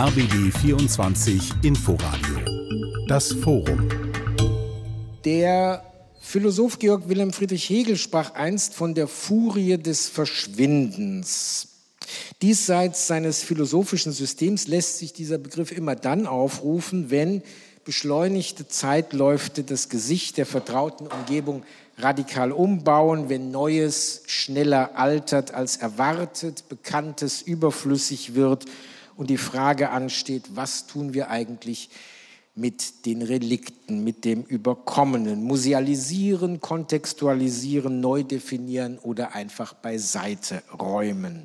RBB 24 Inforadio. Das Forum. Der Philosoph Georg Wilhelm Friedrich Hegel sprach einst von der Furie des Verschwindens. Diesseits seines philosophischen Systems lässt sich dieser Begriff immer dann aufrufen, wenn beschleunigte Zeitläufe das Gesicht der vertrauten Umgebung radikal umbauen, wenn Neues schneller altert als erwartet, Bekanntes überflüssig wird und die Frage ansteht, was tun wir eigentlich mit den Relikten, mit dem Überkommenen, musealisieren, kontextualisieren, neu definieren oder einfach beiseite räumen.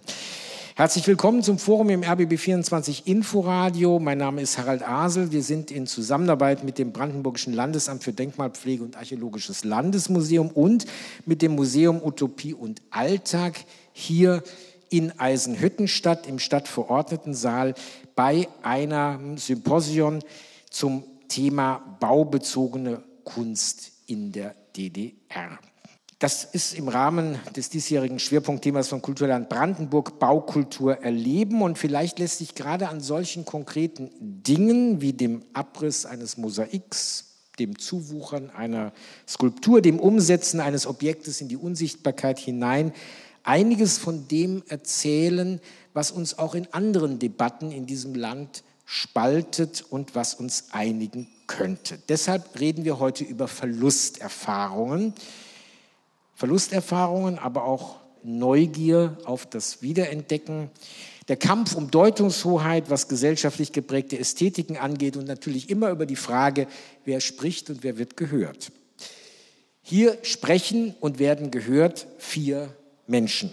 Herzlich willkommen zum Forum im RBB24 Inforadio. Mein Name ist Harald Asel. Wir sind in Zusammenarbeit mit dem Brandenburgischen Landesamt für Denkmalpflege und Archäologisches Landesmuseum und mit dem Museum Utopie und Alltag hier in Eisenhüttenstadt im Stadtverordnetensaal bei einem Symposion zum Thema baubezogene Kunst in der DDR. Das ist im Rahmen des diesjährigen Schwerpunktthemas von Kulturland Brandenburg Baukultur erleben. Und vielleicht lässt sich gerade an solchen konkreten Dingen wie dem Abriss eines Mosaiks, dem Zuwuchern einer Skulptur, dem Umsetzen eines Objektes in die Unsichtbarkeit hinein einiges von dem erzählen, was uns auch in anderen Debatten in diesem Land spaltet und was uns einigen könnte. Deshalb reden wir heute über Verlusterfahrungen. Verlusterfahrungen, aber auch Neugier auf das Wiederentdecken, der Kampf um Deutungshoheit, was gesellschaftlich geprägte Ästhetiken angeht und natürlich immer über die Frage, wer spricht und wer wird gehört. Hier sprechen und werden gehört vier Menschen.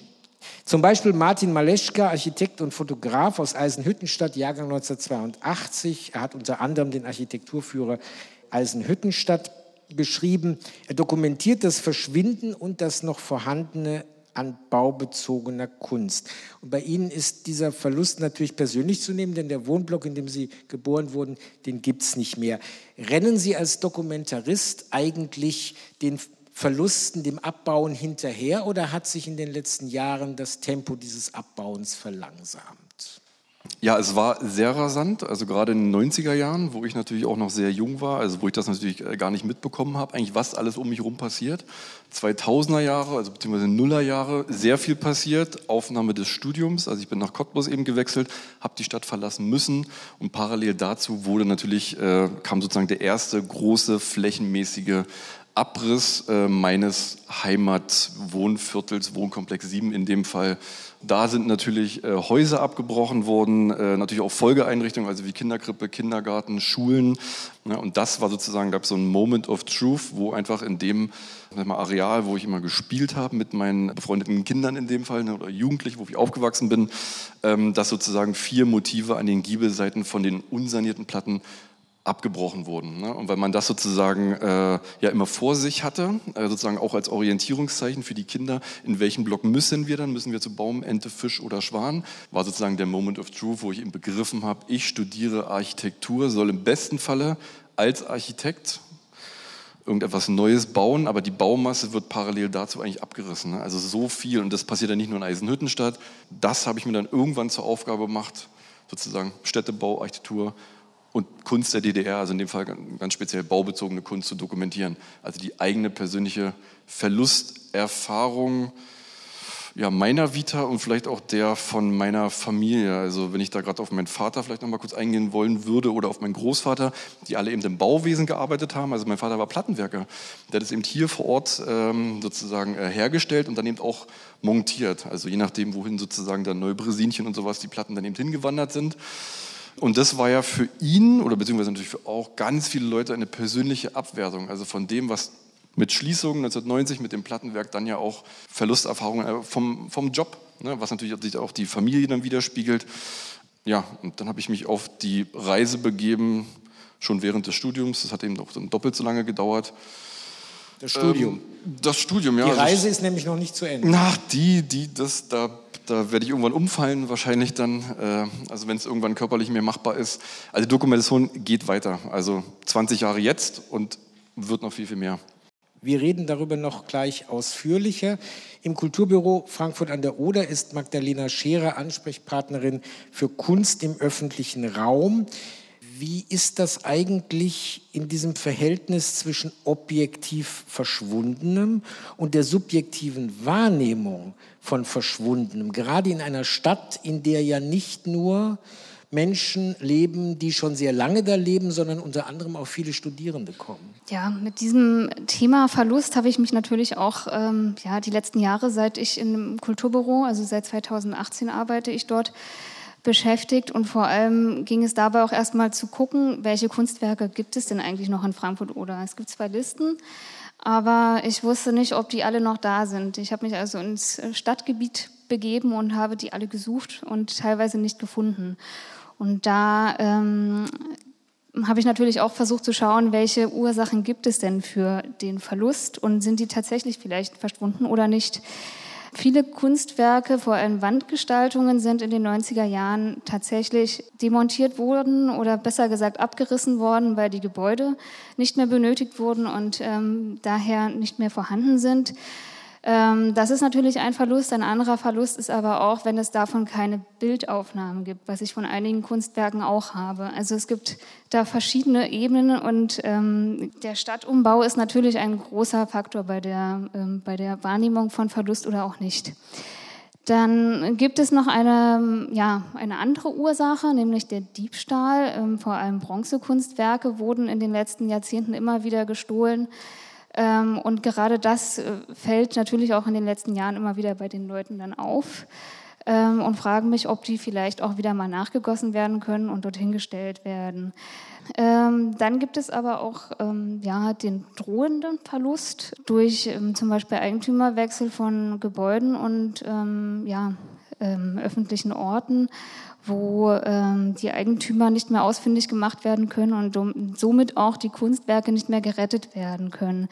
Zum Beispiel Martin Maleschka, Architekt und Fotograf aus Eisenhüttenstadt, Jahrgang 1982. Er hat unter anderem den Architekturführer Eisenhüttenstadt beschrieben. Er dokumentiert das Verschwinden und das noch vorhandene an baubezogener Kunst. Und bei Ihnen ist dieser Verlust natürlich persönlich zu nehmen, denn der Wohnblock, in dem Sie geboren wurden, den gibt es nicht mehr. Rennen Sie als Dokumentarist eigentlich den Verlusten, dem Abbauen hinterher oder hat sich in den letzten Jahren das Tempo dieses Abbauens verlangsamt? Ja, es war sehr rasant, also gerade in den 90er Jahren, wo ich natürlich auch noch sehr jung war, also wo ich das natürlich äh, gar nicht mitbekommen habe, eigentlich was alles um mich herum passiert. 2000er Jahre, also beziehungsweise Nuller Jahre, sehr viel passiert. Aufnahme des Studiums, also ich bin nach Cottbus eben gewechselt, habe die Stadt verlassen müssen und parallel dazu wurde natürlich, äh, kam sozusagen der erste große flächenmäßige Abriss äh, meines Heimatwohnviertels, Wohnkomplex 7 in dem Fall. Da sind natürlich äh, Häuser abgebrochen worden, äh, natürlich auch Folgeeinrichtungen, also wie Kinderkrippe, Kindergarten, Schulen. Ne, und das war sozusagen, gab es so ein Moment of Truth, wo einfach in dem mal, Areal, wo ich immer gespielt habe mit meinen befreundeten Kindern in dem Fall ne, oder Jugendlichen, wo ich aufgewachsen bin, ähm, dass sozusagen vier Motive an den Giebelseiten von den unsanierten Platten abgebrochen wurden. Ne? Und weil man das sozusagen äh, ja immer vor sich hatte, äh, sozusagen auch als Orientierungszeichen für die Kinder, in welchen Block müssen wir dann, müssen wir zu Baum, Ente, Fisch oder Schwan, war sozusagen der Moment of Truth, wo ich eben begriffen habe, ich studiere Architektur, soll im besten Falle als Architekt irgendetwas Neues bauen, aber die Baumasse wird parallel dazu eigentlich abgerissen. Ne? Also so viel, und das passiert ja nicht nur in Eisenhüttenstadt, das habe ich mir dann irgendwann zur Aufgabe gemacht, sozusagen Städtebau, Architektur, und Kunst der DDR, also in dem Fall ganz speziell baubezogene Kunst zu dokumentieren. Also die eigene persönliche Verlusterfahrung ja, meiner Vita und vielleicht auch der von meiner Familie. Also wenn ich da gerade auf meinen Vater vielleicht noch mal kurz eingehen wollen würde oder auf meinen Großvater, die alle eben im Bauwesen gearbeitet haben. Also mein Vater war Plattenwerker. Der hat es eben hier vor Ort ähm, sozusagen äh, hergestellt und dann eben auch montiert. Also je nachdem, wohin sozusagen dann Neubresinchen und sowas die Platten dann eben hingewandert sind. Und das war ja für ihn oder beziehungsweise natürlich für auch ganz viele Leute eine persönliche Abwertung, also von dem, was mit Schließung 1990 mit dem Plattenwerk dann ja auch Verlusterfahrungen äh, vom, vom Job, ne, was natürlich auch die Familie dann widerspiegelt. Ja, und dann habe ich mich auf die Reise begeben, schon während des Studiums. Das hat eben auch doppelt so lange gedauert. Das Studium. Ähm, das Studium, ja. Die also Reise ist nämlich noch nicht zu Ende. Na, die, die, das, da da werde ich irgendwann umfallen, wahrscheinlich dann, äh, also wenn es irgendwann körperlich mehr machbar ist. Also die Dokumentation geht weiter. Also 20 Jahre jetzt und wird noch viel, viel mehr. Wir reden darüber noch gleich ausführlicher. Im Kulturbüro Frankfurt an der Oder ist Magdalena Scherer Ansprechpartnerin für Kunst im öffentlichen Raum. Wie ist das eigentlich in diesem Verhältnis zwischen objektiv Verschwundenem und der subjektiven Wahrnehmung von Verschwundenem? Gerade in einer Stadt, in der ja nicht nur Menschen leben, die schon sehr lange da leben, sondern unter anderem auch viele Studierende kommen. Ja, mit diesem Thema Verlust habe ich mich natürlich auch ähm, ja, die letzten Jahre, seit ich im Kulturbüro, also seit 2018 arbeite ich dort, beschäftigt und vor allem ging es dabei auch erstmal zu gucken, welche Kunstwerke gibt es denn eigentlich noch in Frankfurt oder. Es gibt zwei Listen, aber ich wusste nicht, ob die alle noch da sind. Ich habe mich also ins Stadtgebiet begeben und habe die alle gesucht und teilweise nicht gefunden. Und da ähm, habe ich natürlich auch versucht zu schauen, welche Ursachen gibt es denn für den Verlust und sind die tatsächlich vielleicht verschwunden oder nicht. Viele Kunstwerke, vor allem Wandgestaltungen, sind in den 90er Jahren tatsächlich demontiert worden oder besser gesagt abgerissen worden, weil die Gebäude nicht mehr benötigt wurden und ähm, daher nicht mehr vorhanden sind. Ähm, das ist natürlich ein Verlust. Ein anderer Verlust ist aber auch, wenn es davon keine Bildaufnahmen gibt, was ich von einigen Kunstwerken auch habe. Also es gibt da verschiedene Ebenen und ähm, der Stadtumbau ist natürlich ein großer Faktor bei der, ähm, bei der Wahrnehmung von Verlust oder auch nicht. Dann gibt es noch eine, ja, eine andere Ursache, nämlich der Diebstahl. Ähm, vor allem Bronzekunstwerke wurden in den letzten Jahrzehnten immer wieder gestohlen. Ähm, und gerade das äh, fällt natürlich auch in den letzten Jahren immer wieder bei den Leuten dann auf ähm, und fragen mich, ob die vielleicht auch wieder mal nachgegossen werden können und dorthin gestellt werden. Ähm, dann gibt es aber auch ja, den drohenden Verlust durch zum Beispiel Eigentümerwechsel von Gebäuden und ja, öffentlichen Orten wo ähm, die Eigentümer nicht mehr ausfindig gemacht werden können und somit auch die Kunstwerke nicht mehr gerettet werden können.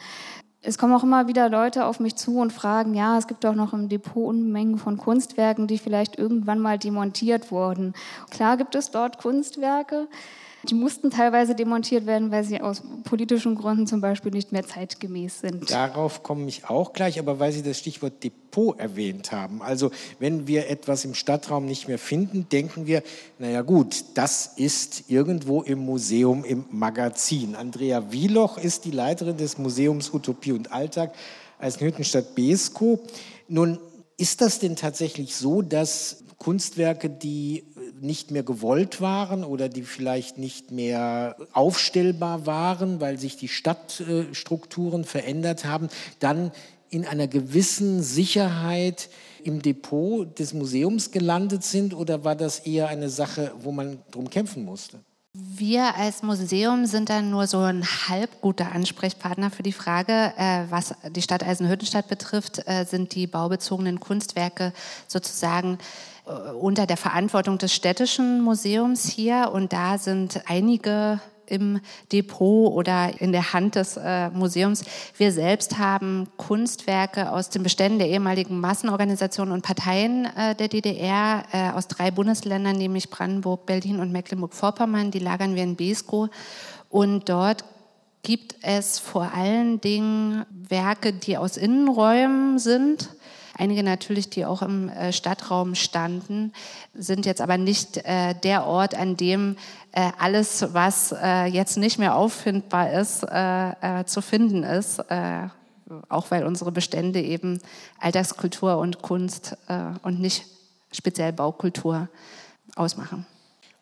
Es kommen auch immer wieder Leute auf mich zu und fragen, ja, es gibt auch noch im Depot Unmengen von Kunstwerken, die vielleicht irgendwann mal demontiert wurden. Klar gibt es dort Kunstwerke, die mussten teilweise demontiert werden, weil sie aus politischen Gründen zum Beispiel nicht mehr zeitgemäß sind. Darauf komme ich auch gleich, aber weil Sie das Stichwort Depot erwähnt haben. Also wenn wir etwas im Stadtraum nicht mehr finden, denken wir, naja gut, das ist irgendwo im Museum, im Magazin. Andrea Wieloch ist die Leiterin des Museums Utopie und Alltag als Hüttenstadt Besko. Nun, ist das denn tatsächlich so, dass Kunstwerke, die nicht mehr gewollt waren oder die vielleicht nicht mehr aufstellbar waren, weil sich die Stadtstrukturen verändert haben, dann in einer gewissen Sicherheit im Depot des Museums gelandet sind oder war das eher eine Sache, wo man drum kämpfen musste? Wir als Museum sind dann nur so ein halb guter Ansprechpartner für die Frage, äh, was die Stadt Eisenhüttenstadt betrifft, äh, sind die baubezogenen Kunstwerke sozusagen unter der Verantwortung des städtischen Museums hier und da sind einige im Depot oder in der Hand des äh, Museums. Wir selbst haben Kunstwerke aus den Beständen der ehemaligen Massenorganisationen und Parteien äh, der DDR äh, aus drei Bundesländern, nämlich Brandenburg, Berlin und Mecklenburg-Vorpommern. Die lagern wir in Besko und dort gibt es vor allen Dingen Werke, die aus Innenräumen sind Einige natürlich, die auch im äh, Stadtraum standen, sind jetzt aber nicht äh, der Ort, an dem äh, alles, was jetzt nicht mehr auffindbar ist, zu finden ist auch weil unsere Bestände eben Alltagskultur und Kunst und nicht speziell Baukultur ausmachen.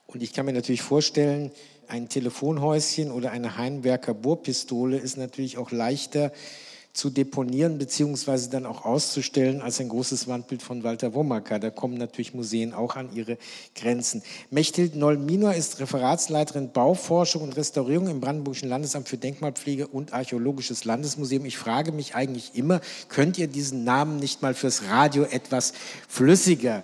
Und ich kann mir natürlich vorstellen, ein Telefonhäuschen oder eine Heimwerker Bohrpistole ist natürlich auch leichter zu deponieren beziehungsweise dann auch auszustellen als ein großes Wandbild von Walter Womacker. Da kommen natürlich Museen auch an ihre Grenzen. Mechthild Noll-Minor ist Referatsleiterin Bauforschung und Restaurierung im Brandenburgischen Landesamt für Denkmalpflege und Archäologisches Landesmuseum. Ich frage mich eigentlich immer, könnt ihr diesen Namen nicht mal fürs Radio etwas flüssiger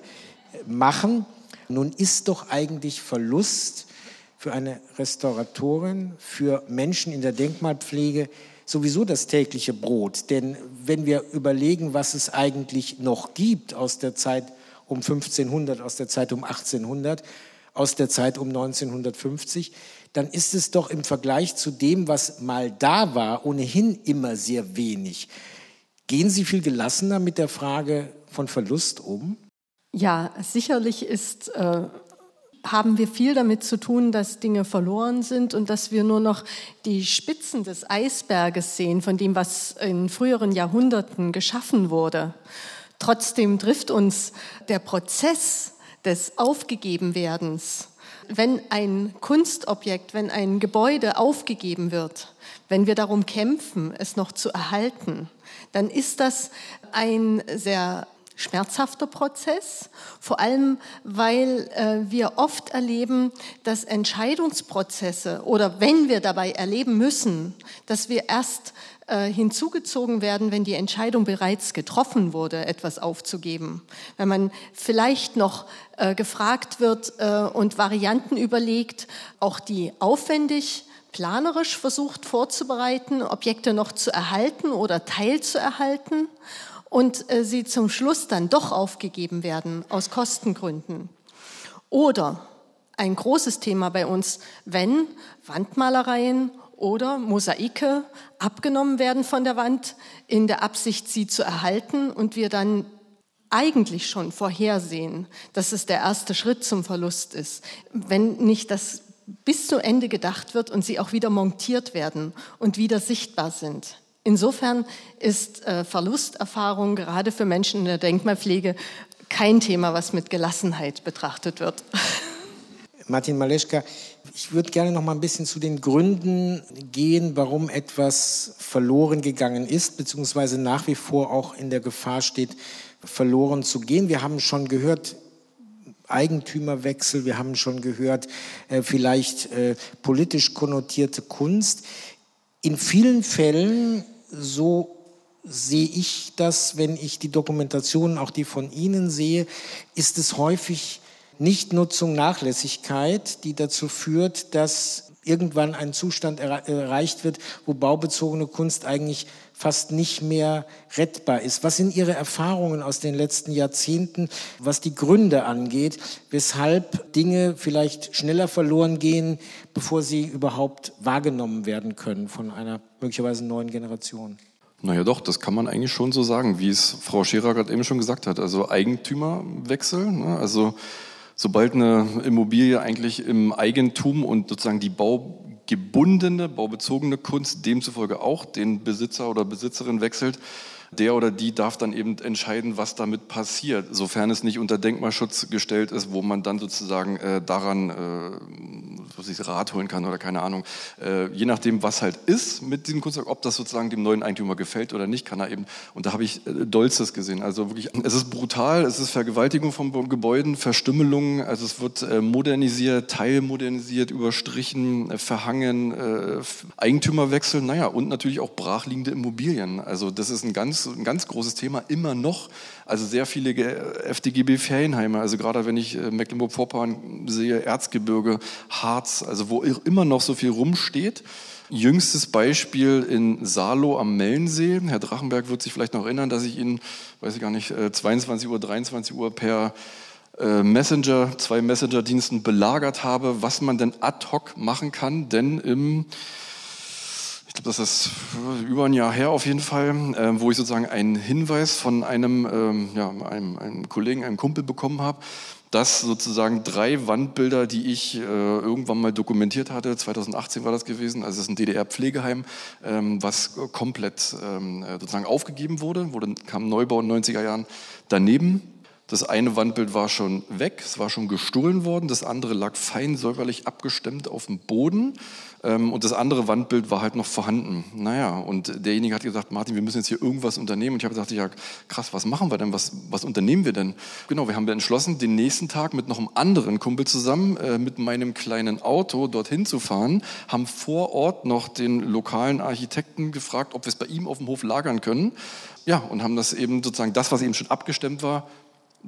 machen? Nun ist doch eigentlich Verlust für eine Restauratorin, für Menschen in der Denkmalpflege sowieso das tägliche Brot. Denn wenn wir überlegen, was es eigentlich noch gibt aus der Zeit um 1500, aus der Zeit um 1800, aus der Zeit um 1950, dann ist es doch im Vergleich zu dem, was mal da war, ohnehin immer sehr wenig. Gehen Sie viel gelassener mit der Frage von Verlust um? Ja, sicherlich ist, äh, haben wir viel damit zu tun, dass Dinge verloren sind und dass wir nur noch die Spitzen des Eisberges sehen, von dem, was in früheren Jahrhunderten geschaffen wurde. Trotzdem trifft uns der Prozess des Aufgegebenwerdens, wenn ein Kunstobjekt, wenn ein Gebäude aufgegeben wird, wenn wir darum kämpfen, es noch zu erhalten, dann ist das ein sehr schmerzhafter Prozess, vor allem weil äh, wir oft erleben, dass Entscheidungsprozesse oder wenn wir dabei erleben müssen, dass wir erst äh, hinzugezogen werden, wenn die Entscheidung bereits getroffen wurde, etwas aufzugeben. Wenn man vielleicht noch äh, gefragt wird äh, und Varianten überlegt, auch die aufwendig planerisch versucht vorzubereiten, Objekte noch zu erhalten oder teilzuerhalten und äh, sie zum Schluss dann doch aufgegeben werden aus Kostengründen. Oder ein großes Thema bei uns, wenn Wandmalereien oder Mosaike abgenommen werden von der Wand in der Absicht, sie zu erhalten und wir dann eigentlich schon vorhersehen, dass es der erste Schritt zum Verlust ist, wenn nicht das bis zu Ende gedacht wird und sie auch wieder montiert werden und wieder sichtbar sind. Insofern ist äh, Verlusterfahrung gerade für Menschen in der Denkmalpflege kein Thema, was mit Gelassenheit betrachtet wird. Martin Maleschka, ich würde gerne noch mal ein bisschen zu den Gründen gehen, warum etwas verloren gegangen ist, beziehungsweise nach wie vor auch in der Gefahr steht, verloren zu gehen. Wir haben schon gehört, Eigentümerwechsel, wir haben schon gehört, äh, vielleicht äh, politisch konnotierte Kunst. In vielen Fällen so sehe ich das, wenn ich die Dokumentationen, auch die von Ihnen sehe, ist es häufig Nichtnutzung, Nachlässigkeit, die dazu führt, dass irgendwann ein Zustand erreicht wird, wo baubezogene Kunst eigentlich fast nicht mehr rettbar ist. Was sind Ihre Erfahrungen aus den letzten Jahrzehnten, was die Gründe angeht, weshalb Dinge vielleicht schneller verloren gehen, bevor sie überhaupt wahrgenommen werden können von einer möglicherweise neuen Generation? Naja doch, das kann man eigentlich schon so sagen, wie es Frau Scherer gerade eben schon gesagt hat. Also Eigentümerwechsel, ne? also sobald eine Immobilie eigentlich im Eigentum und sozusagen die Bau gebundene, baubezogene Kunst demzufolge auch den Besitzer oder Besitzerin wechselt, der oder die darf dann eben entscheiden, was damit passiert, sofern es nicht unter Denkmalschutz gestellt ist, wo man dann sozusagen äh, daran äh, was ich Rat holen kann oder keine Ahnung. Äh, je nachdem, was halt ist mit diesem Kunstwerk, ob das sozusagen dem neuen Eigentümer gefällt oder nicht, kann er eben, und da habe ich äh, Dolzes gesehen. Also wirklich, es ist brutal, es ist Vergewaltigung von Gebäuden, Verstümmelung, also es wird äh, modernisiert, teilmodernisiert, überstrichen, äh, verhangen, äh, Eigentümerwechsel, naja, und natürlich auch brachliegende Immobilien. Also das ist ein ganz, ein ganz großes Thema, immer noch. Also sehr viele FDGB-Ferienheime, also gerade wenn ich äh, Mecklenburg-Vorpommern sehe, Erzgebirge, Harz, also wo immer noch so viel rumsteht. Jüngstes Beispiel in Salo am Mellensee. Herr Drachenberg wird sich vielleicht noch erinnern, dass ich ihn, weiß ich gar nicht, 22 äh, Uhr, 23 Uhr per äh, Messenger, zwei Messenger-Diensten belagert habe, was man denn ad hoc machen kann, denn im ich glaube, das ist über ein Jahr her auf jeden Fall, äh, wo ich sozusagen einen Hinweis von einem, ähm, ja, einem, einem Kollegen, einem Kumpel bekommen habe, dass sozusagen drei Wandbilder, die ich äh, irgendwann mal dokumentiert hatte, 2018 war das gewesen, also es ist ein DDR-Pflegeheim, ähm, was komplett ähm, äh, sozusagen aufgegeben wurde, wurde kam Neubau in den 90er Jahren daneben das eine Wandbild war schon weg, es war schon gestohlen worden, das andere lag fein säuberlich abgestemmt auf dem Boden ähm, und das andere Wandbild war halt noch vorhanden. Naja, und derjenige hat gesagt, Martin, wir müssen jetzt hier irgendwas unternehmen. Und ich habe gesagt, ja krass, was machen wir denn, was, was unternehmen wir denn? Genau, wir haben entschlossen, den nächsten Tag mit noch einem anderen Kumpel zusammen äh, mit meinem kleinen Auto dorthin zu fahren, haben vor Ort noch den lokalen Architekten gefragt, ob wir es bei ihm auf dem Hof lagern können. Ja, und haben das eben sozusagen, das, was eben schon abgestemmt war,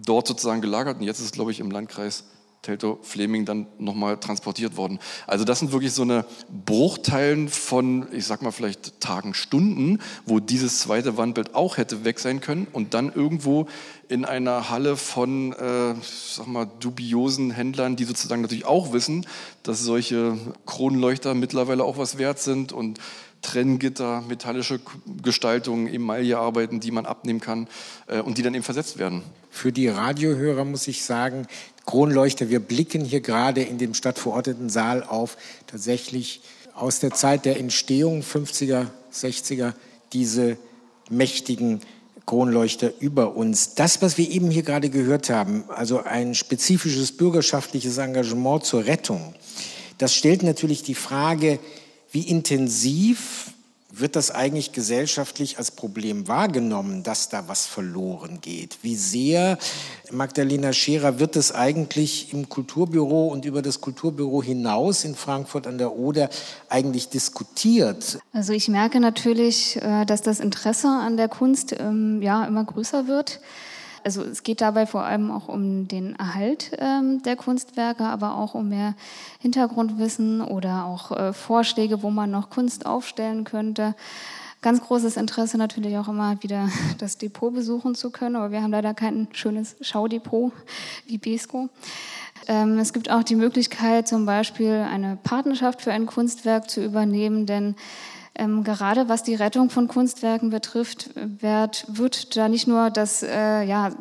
dort sozusagen gelagert. Und jetzt ist es, glaube ich, im Landkreis Teltow Fleming dann nochmal transportiert worden. Also das sind wirklich so eine Bruchteilen von, ich sag mal vielleicht Tagen, Stunden, wo dieses zweite Wandbild auch hätte weg sein können und dann irgendwo in einer Halle von, äh, sag mal, dubiosen Händlern, die sozusagen natürlich auch wissen, dass solche Kronleuchter mittlerweile auch was wert sind und Trenngitter, metallische Gestaltungen, Emaillearbeiten, die man abnehmen kann äh, und die dann eben versetzt werden. Für die Radiohörer muss ich sagen, Kronleuchter, wir blicken hier gerade in dem stadtverordneten Saal auf tatsächlich aus der Zeit der Entstehung 50er, 60er diese mächtigen Kronleuchter über uns. Das, was wir eben hier gerade gehört haben, also ein spezifisches bürgerschaftliches Engagement zur Rettung, das stellt natürlich die Frage, wie intensiv wird das eigentlich gesellschaftlich als Problem wahrgenommen, dass da was verloren geht? Wie sehr, Magdalena Scherer, wird es eigentlich im Kulturbüro und über das Kulturbüro hinaus in Frankfurt an der Oder eigentlich diskutiert? Also ich merke natürlich, äh, dass das Interesse an der Kunst ähm, ja immer größer wird. Also es geht dabei vor allem auch um den Erhalt ähm, der Kunstwerke, aber auch um mehr Hintergrundwissen oder auch äh, Vorschläge, wo man noch Kunst aufstellen könnte. Ganz großes Interesse natürlich auch immer wieder das Depot besuchen zu können, aber wir haben leider kein schönes Schaudepot wie Besco. Ähm, es gibt auch die Möglichkeit, zum Beispiel eine Partnerschaft für ein Kunstwerk zu übernehmen, denn ähm, gerade was die Rettung von Kunstwerken betrifft, wird, wird da nicht nur das äh, ja,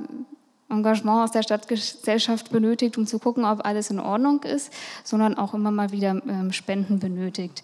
Engagement aus der Stadtgesellschaft benötigt, um zu gucken, ob alles in Ordnung ist, sondern auch immer mal wieder ähm, Spenden benötigt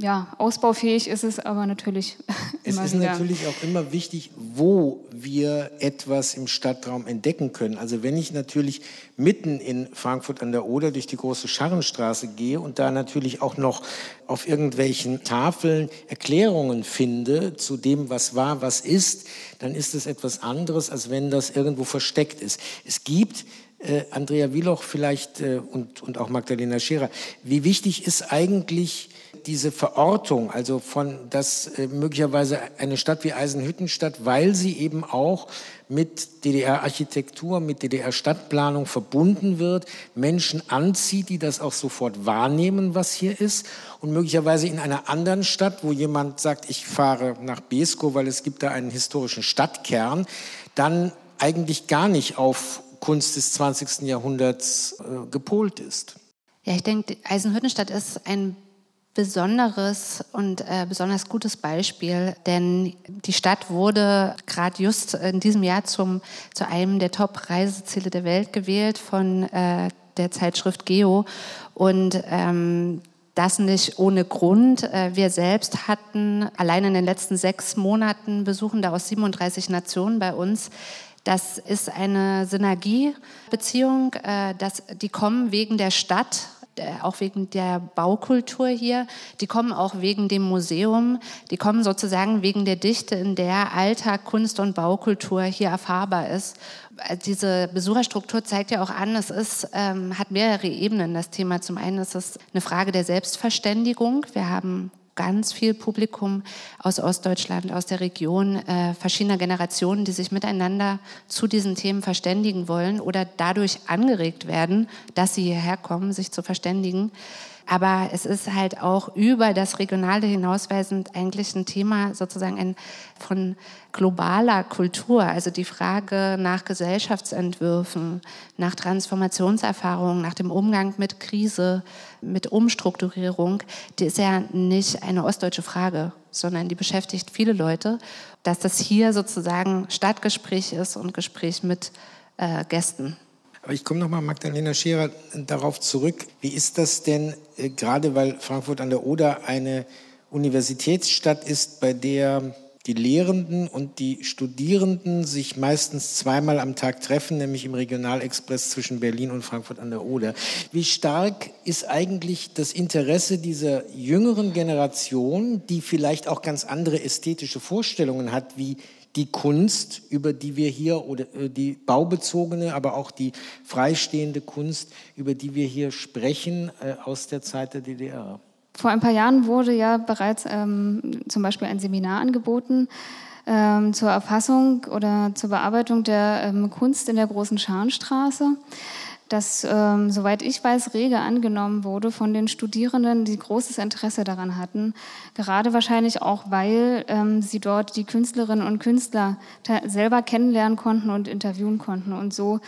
ja, ausbaufähig ist es aber natürlich es immer ist wieder. natürlich auch immer wichtig, wo wir etwas im Stadtraum entdecken können. Also wenn ich natürlich mitten in Frankfurt an der Oder durch die große Scharrenstraße gehe und da natürlich auch noch auf irgendwelchen Tafeln Erklärungen finde zu dem, was war, was ist, dann ist es etwas anderes, als wenn das irgendwo versteckt ist. Es gibt äh, Andrea Wieloch vielleicht äh, und, und auch Magdalena Scherer, wie wichtig ist eigentlich diese Verortung, also von dass äh, möglicherweise eine Stadt wie Eisenhüttenstadt, weil sie eben auch mit DDR-Architektur, mit DDR-Stadtplanung verbunden wird, Menschen anzieht, die das auch sofort wahrnehmen, was hier ist. Und möglicherweise in einer anderen Stadt, wo jemand sagt, ich fahre nach Besko, weil es gibt da einen historischen Stadtkern, dann eigentlich gar nicht auf Kunst des 20. Jahrhunderts äh, gepolt ist. Ja, ich denke, Eisenhüttenstadt ist ein besonderes und äh, besonders gutes Beispiel, denn die Stadt wurde gerade just in diesem Jahr zum, zu einem der Top-Reiseziele der Welt gewählt von äh, der Zeitschrift Geo. Und ähm, das nicht ohne Grund. Äh, wir selbst hatten allein in den letzten sechs Monaten Besuchende aus 37 Nationen bei uns. Das ist eine Synergiebeziehung, äh, dass die kommen wegen der Stadt auch wegen der Baukultur hier, die kommen auch wegen dem Museum, die kommen sozusagen wegen der Dichte, in der Alltag, Kunst und Baukultur hier erfahrbar ist. Äh, diese Besucherstruktur zeigt ja auch an, es ist, ähm, hat mehrere Ebenen. Das Thema zum einen ist es eine Frage der Selbstverständigung. Wir haben ganz viel Publikum aus Ostdeutschland, aus der Region, äh, verschiedener Generationen, die sich miteinander zu diesen Themen verständigen wollen oder dadurch angeregt werden, dass sie hierher kommen, sich zu verständigen. Aber es ist halt auch über das Regionale hinausweisend eigentlich ein Thema sozusagen ein, von globaler Kultur. Also die Frage nach Gesellschaftsentwürfen, nach Transformationserfahrungen, nach dem Umgang mit Krise, mit Umstrukturierung, die ist ja nicht eine ostdeutsche Frage, sondern die beschäftigt viele Leute. Dass das hier sozusagen Stadtgespräch ist und Gespräch mit äh, Gästen. Aber ich komme nochmal, Magdalena Scherer, darauf zurück. Wie ist das denn, äh, gerade weil Frankfurt an der Oder eine Universitätsstadt ist, bei der die Lehrenden und die Studierenden sich meistens zweimal am Tag treffen, nämlich im Regionalexpress zwischen Berlin und Frankfurt an der Oder. Wie stark ist eigentlich das Interesse dieser jüngeren Generation, die vielleicht auch ganz andere ästhetische Vorstellungen hat, wie die Kunst, über die wir hier, oder äh, die baubezogene, aber auch die freistehende Kunst, über die wir hier sprechen, äh, aus der Zeit der DDR. Vor ein paar Jahren wurde ja bereits ähm, zum Beispiel ein Seminar angeboten ähm, zur Erfassung oder zur Bearbeitung der ähm, Kunst in der großen Scharnstraße. Das, ähm, soweit ich weiß, rege angenommen wurde von den Studierenden, die großes Interesse daran hatten. Gerade wahrscheinlich auch, weil ähm, sie dort die Künstlerinnen und Künstler selber kennenlernen konnten und interviewen konnten und so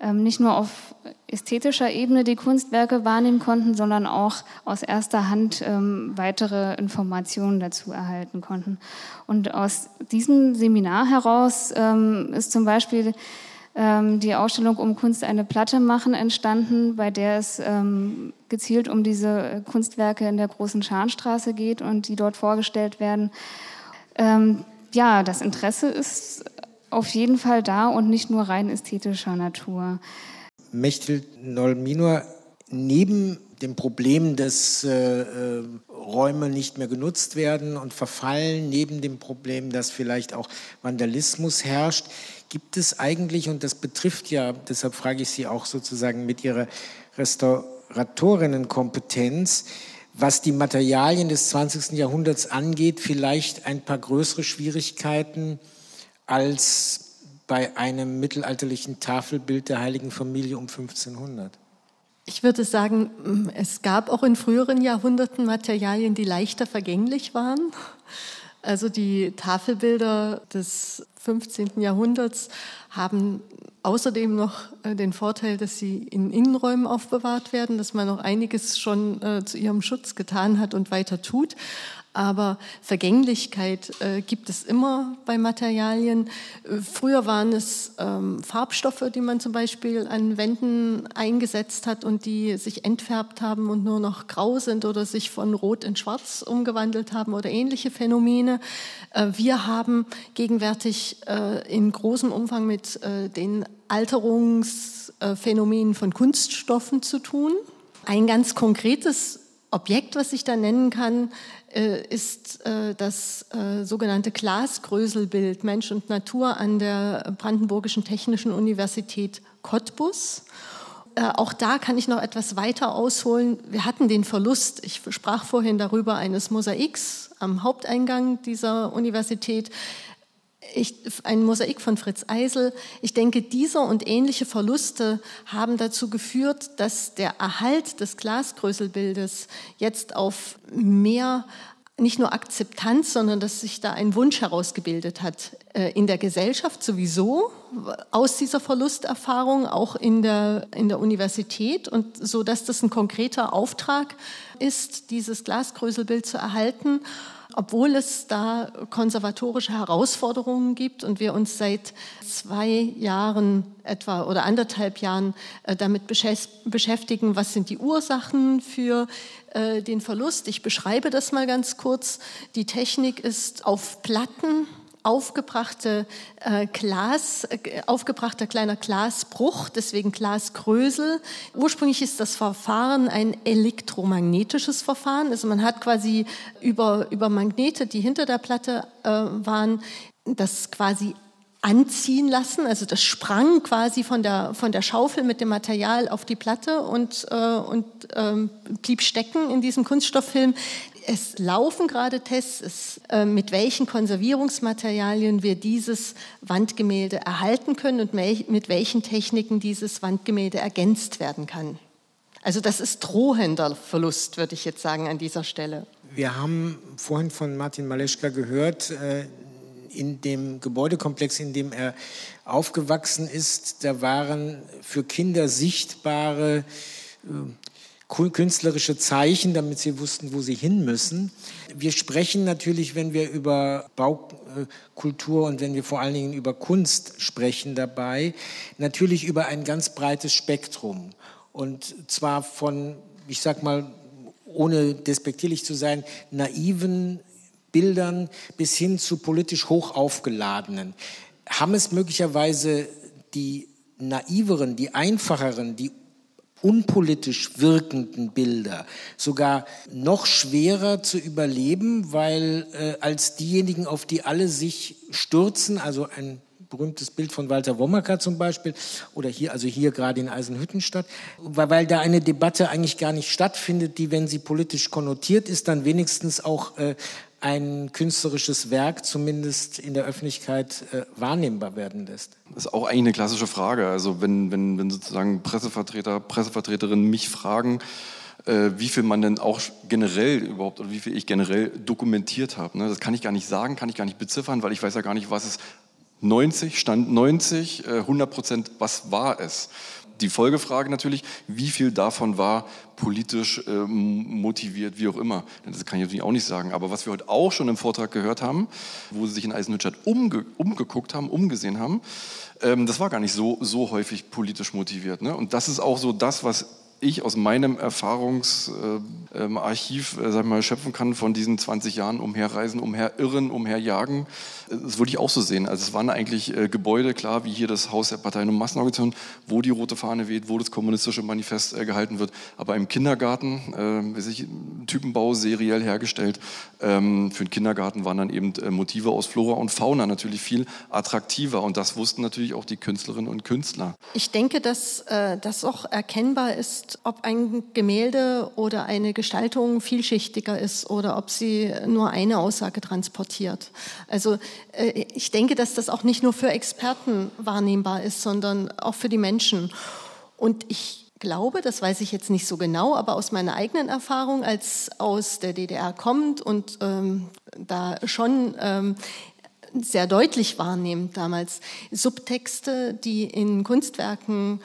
ähm, nicht nur auf ästhetischer Ebene die Kunstwerke wahrnehmen konnten, sondern auch aus erster Hand ähm, weitere Informationen dazu erhalten konnten. Und aus diesem Seminar heraus ähm, ist zum Beispiel die Ausstellung um Kunst eine Platte machen entstanden, bei der es ähm, gezielt um diese Kunstwerke in der großen Scharnstraße geht und die dort vorgestellt werden. Ähm, ja, das Interesse ist auf jeden Fall da und nicht nur rein ästhetischer Natur. Mechtel Nolminor, neben dem Problem, dass äh, äh, Räume nicht mehr genutzt werden und verfallen, neben dem Problem, dass vielleicht auch Vandalismus herrscht, Gibt es eigentlich, und das betrifft ja, deshalb frage ich Sie auch sozusagen mit Ihrer Restauratorinnenkompetenz, was die Materialien des 20. Jahrhunderts angeht, vielleicht ein paar größere Schwierigkeiten als bei einem mittelalterlichen Tafelbild der heiligen Familie um 1500? Ich würde sagen, es gab auch in früheren Jahrhunderten Materialien, die leichter vergänglich waren. Also die Tafelbilder des 15. Jahrhunderts haben außerdem noch äh, den Vorteil, dass sie in Innenräumen aufbewahrt werden, dass man noch einiges schon äh, zu ihrem Schutz getan hat und weiter tut. Aber Vergänglichkeit äh, gibt es immer bei Materialien. Äh, früher waren es ähm, Farbstoffe, die man zum Beispiel an Wänden eingesetzt hat und die sich entfärbt haben und nur noch grau sind oder sich von rot in schwarz umgewandelt haben oder ähnliche Phänomene. Äh, wir haben gegenwärtig äh, in großem Umfang mit äh, den Alterungsphänomenen von Kunststoffen zu tun. Ein ganz konkretes Objekt, was ich da nennen kann, ist äh, das äh, sogenannte Glasgröselbild Mensch und Natur an der Brandenburgischen Technischen Universität Cottbus. Auch da kann ich noch etwas weiter ausholen. Wir hatten den Verlust, ich sprach vorhin darüber, eines Mosaiks am Haupteingang dieser Universität. Ich, ein Mosaik von Fritz Eisel. Ich denke, dieser und ähnliche Verluste haben dazu geführt, dass der Erhalt des Glasgrößelbildes jetzt auf mehr nicht nur Akzeptanz, sondern dass sich da ein Wunsch herausgebildet hat äh, in der Gesellschaft sowieso aus dieser Verlusterfahrung, auch in der, in der Universität und so, dass das ein konkreter Auftrag ist, dieses Glasgrößelbild zu erhalten obwohl es da konservatorische Herausforderungen gibt und wir uns seit zwei Jahren etwa oder anderthalb Jahren äh, damit beschäftigen, was sind die Ursachen für äh, den Verlust. Ich beschreibe das mal ganz kurz. Die Technik ist auf Platten aufgebrachte äh, Glas, äh, aufgebrachter kleiner Glasbruch, deswegen Glasgrösel. Ursprünglich ist das Verfahren ein elektromagnetisches Verfahren. Also man hat quasi über, über Magnete, die hinter der Platte äh, waren, das quasi anziehen lassen. Also das sprang quasi von der, von der Schaufel mit dem Material auf die Platte und, äh, und ähm, blieb stecken in diesem Kunststofffilm. Es laufen gerade Tests, es, äh, mit welchen Konservierungsmaterialien wir dieses Wandgemälde erhalten können und mit welchen Techniken dieses Wandgemälde ergänzt werden kann. Also das ist drohender Verlust, würde ich jetzt sagen, an dieser Stelle. Wir haben vorhin von Martin Maleschka gehört, äh, in dem Gebäudekomplex, in dem er aufgewachsen ist, da waren für Kinder sichtbare äh, künstlerische Zeichen, damit sie wussten, wo sie hin müssen. Wir sprechen natürlich, wenn wir über Baukultur und wenn wir vor allen Dingen über Kunst sprechen dabei, natürlich über ein ganz breites Spektrum. Und zwar von, ich sag mal, ohne despektierlich zu sein, naiven Bildern bis hin zu politisch hoch aufgeladenen. Haben es möglicherweise die naiveren, die einfacheren, die unpolitisch wirkenden Bilder sogar noch schwerer zu überleben, weil äh, als diejenigen, auf die alle sich stürzen, also ein berühmtes Bild von Walter Womacker zum Beispiel oder hier, also hier gerade in Eisenhüttenstadt, weil, weil da eine Debatte eigentlich gar nicht stattfindet, die, wenn sie politisch konnotiert ist, dann wenigstens auch äh, ein künstlerisches Werk zumindest in der Öffentlichkeit äh, wahrnehmbar werden lässt? Das ist auch eigentlich eine klassische Frage. Also wenn, wenn, wenn sozusagen Pressevertreter, Pressevertreterinnen mich fragen, äh, wie viel man denn auch generell überhaupt oder wie viel ich generell dokumentiert habe. Ne? Das kann ich gar nicht sagen, kann ich gar nicht beziffern, weil ich weiß ja gar nicht, was es 90, Stand 90, 100 äh, Prozent, was war es? Die Folgefrage natürlich, wie viel davon war politisch äh, motiviert, wie auch immer. Das kann ich natürlich auch nicht sagen. Aber was wir heute auch schon im Vortrag gehört haben, wo sie sich in Eisenhütstadt umge umgeguckt haben, umgesehen haben, ähm, das war gar nicht so, so häufig politisch motiviert. Ne? Und das ist auch so das, was ich aus meinem Erfahrungsarchiv äh, äh, schöpfen kann von diesen 20 Jahren umherreisen, umherirren, umherjagen. Das würde ich auch so sehen. Also es waren eigentlich äh, Gebäude, klar, wie hier das Haus der Parteien- und Massenorganisation, wo die rote Fahne weht, wo das kommunistische Manifest äh, gehalten wird. Aber im Kindergarten, äh, sich Typenbau seriell hergestellt. Ähm, für den Kindergarten waren dann eben äh, Motive aus Flora und Fauna natürlich viel attraktiver. Und das wussten natürlich auch die Künstlerinnen und Künstler. Ich denke, dass äh, das auch erkennbar ist, ob ein Gemälde oder eine Gestaltung vielschichtiger ist oder ob sie nur eine Aussage transportiert. Also äh, ich denke, dass das auch nicht nur für Experten wahrnehmbar ist, sondern auch für die Menschen. Und ich glaube, das weiß ich jetzt nicht so genau, aber aus meiner eigenen Erfahrung, als aus der DDR kommt und ähm, da schon ähm, sehr deutlich wahrnehmend damals, Subtexte, die in Kunstwerken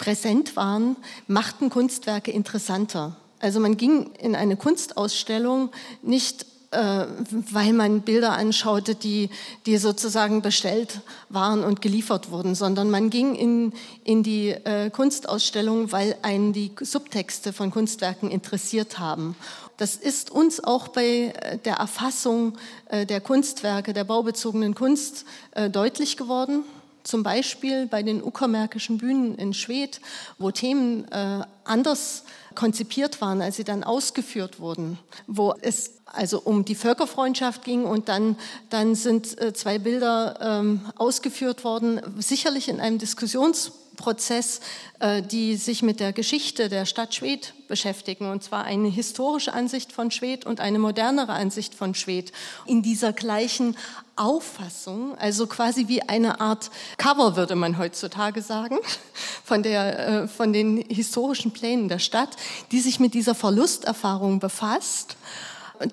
präsent waren, machten Kunstwerke interessanter. Also man ging in eine Kunstausstellung nicht äh, weil man Bilder anschaute, die, die sozusagen bestellt waren und geliefert wurden, sondern man ging in, in die äh, Kunstausstellung, weil einen die Subtexte von Kunstwerken interessiert haben. Das ist uns auch bei äh, der Erfassung äh, der Kunstwerke, der baubezogenen Kunst äh, deutlich geworden. Zum Beispiel bei den uckermärkischen Bühnen in Schwedt, wo Themen äh, anders konzipiert waren, als sie dann ausgeführt wurden, wo es also um die Völkerfreundschaft ging und dann, dann sind äh, zwei Bilder ähm, ausgeführt worden, sicherlich in einem Diskussionsprozess, äh, die sich mit der Geschichte der Stadt Schwedt beschäftigen, und zwar eine historische Ansicht von Schwedt und eine modernere Ansicht von Schwedt. In dieser gleichen Auffassung, also quasi wie eine Art Cover, würde man heutzutage sagen, von, der, äh, von den historischen Plänen der Stadt, die sich mit dieser Verlusterfahrung befasst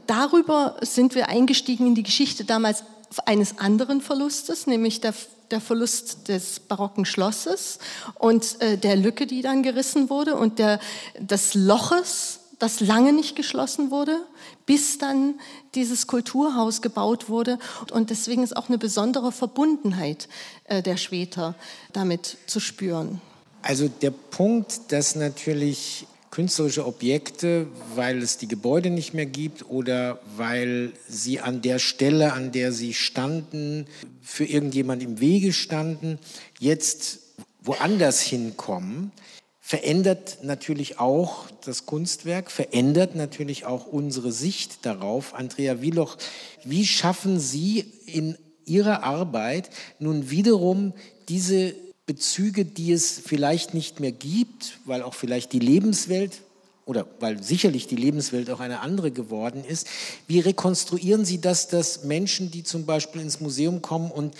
darüber sind wir eingestiegen in die Geschichte damals eines anderen Verlustes, nämlich der, der Verlust des barocken Schlosses und äh, der Lücke, die dann gerissen wurde und der, des Loches, das lange nicht geschlossen wurde, bis dann dieses Kulturhaus gebaut wurde. Und deswegen ist auch eine besondere Verbundenheit äh, der Schweter damit zu spüren. Also der Punkt, dass natürlich künstlerische Objekte, weil es die Gebäude nicht mehr gibt oder weil sie an der Stelle, an der sie standen, für irgendjemand im Wege standen, jetzt woanders hinkommen, verändert natürlich auch das Kunstwerk, verändert natürlich auch unsere Sicht darauf. Andrea Wieloch, wie schaffen Sie in Ihrer Arbeit nun wiederum diese Bezüge, die es vielleicht nicht mehr gibt, weil auch vielleicht die Lebenswelt oder weil sicherlich die Lebenswelt auch eine andere geworden ist. Wie rekonstruieren Sie das, dass Menschen, die zum Beispiel ins Museum kommen und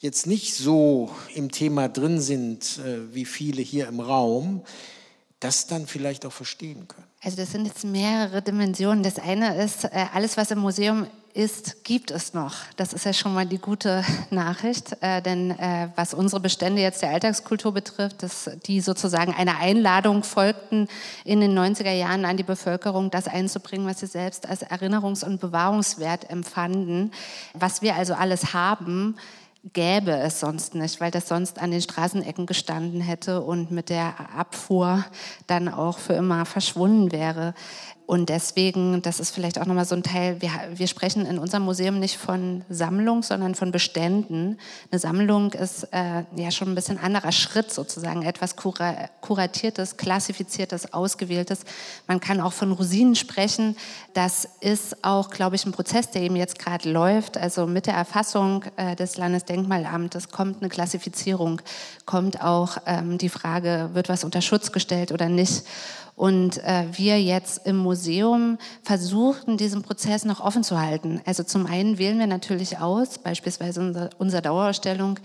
jetzt nicht so im Thema drin sind äh, wie viele hier im Raum, das dann vielleicht auch verstehen können? Also das sind jetzt mehrere Dimensionen. Das eine ist, äh, alles, was im Museum ist, gibt es noch. Das ist ja schon mal die gute Nachricht, äh, denn äh, was unsere Bestände jetzt der Alltagskultur betrifft, dass die sozusagen einer Einladung folgten in den 90er Jahren an die Bevölkerung, das einzubringen, was sie selbst als Erinnerungs- und Bewahrungswert empfanden. Was wir also alles haben, gäbe es sonst nicht, weil das sonst an den Straßenecken gestanden hätte und mit der Abfuhr dann auch für immer verschwunden wäre. Und deswegen, das ist vielleicht auch nochmal so ein Teil, wir, wir sprechen in unserem Museum nicht von Sammlung, sondern von Beständen. Eine Sammlung ist äh, ja schon ein bisschen anderer Schritt sozusagen, etwas kura kuratiertes, klassifiziertes, ausgewähltes. Man kann auch von Rosinen sprechen. Das ist auch, glaube ich, ein Prozess, der eben jetzt gerade läuft. Also mit der Erfassung äh, des Landesdenkmalamtes kommt eine Klassifizierung, kommt auch ähm, die Frage, wird was unter Schutz gestellt oder nicht. Und äh, wir jetzt im Museum versuchen, diesen Prozess noch offen zu halten. Also zum einen wählen wir natürlich aus, beispielsweise unsere, unsere Dauerausstellung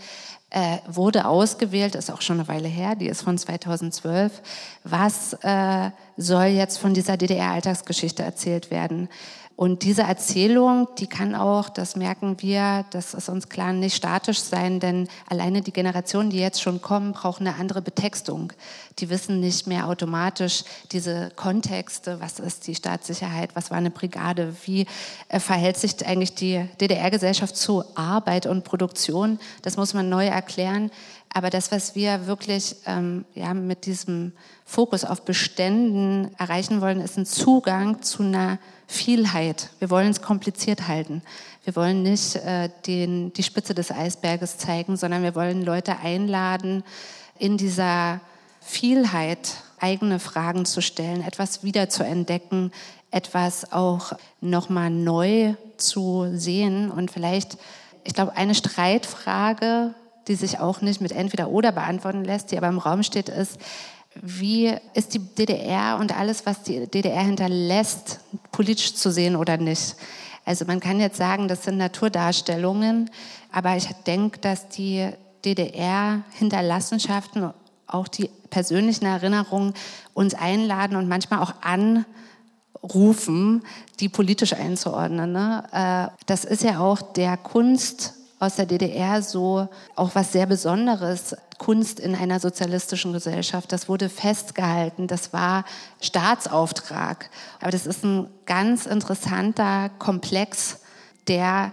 äh, wurde ausgewählt, ist auch schon eine Weile her, die ist von 2012. Was äh, soll jetzt von dieser DDR-Alltagsgeschichte erzählt werden? Und diese Erzählung, die kann auch, das merken wir, das ist uns klar, nicht statisch sein, denn alleine die Generationen, die jetzt schon kommen, brauchen eine andere Betextung. Die wissen nicht mehr automatisch diese Kontexte, was ist die Staatssicherheit, was war eine Brigade, wie äh, verhält sich eigentlich die DDR-Gesellschaft zu Arbeit und Produktion. Das muss man neu erklären. Aber das, was wir wirklich ähm, ja, mit diesem Fokus auf Beständen erreichen wollen, ist ein Zugang zu einer Vielheit. Wir wollen es kompliziert halten. Wir wollen nicht äh, den, die Spitze des Eisberges zeigen, sondern wir wollen Leute einladen, in dieser Vielheit eigene Fragen zu stellen, etwas wieder zu entdecken, etwas auch nochmal neu zu sehen und vielleicht, ich glaube, eine Streitfrage, die sich auch nicht mit entweder oder beantworten lässt, die aber im Raum steht, ist, wie ist die DDR und alles, was die DDR hinterlässt, politisch zu sehen oder nicht. Also man kann jetzt sagen, das sind Naturdarstellungen, aber ich denke, dass die DDR-Hinterlassenschaften, auch die persönlichen Erinnerungen uns einladen und manchmal auch anrufen, die politisch einzuordnen. Ne? Äh, das ist ja auch der Kunst aus der DDR so auch was sehr Besonderes. Kunst in einer sozialistischen Gesellschaft, das wurde festgehalten, das war Staatsauftrag. Aber das ist ein ganz interessanter Komplex, der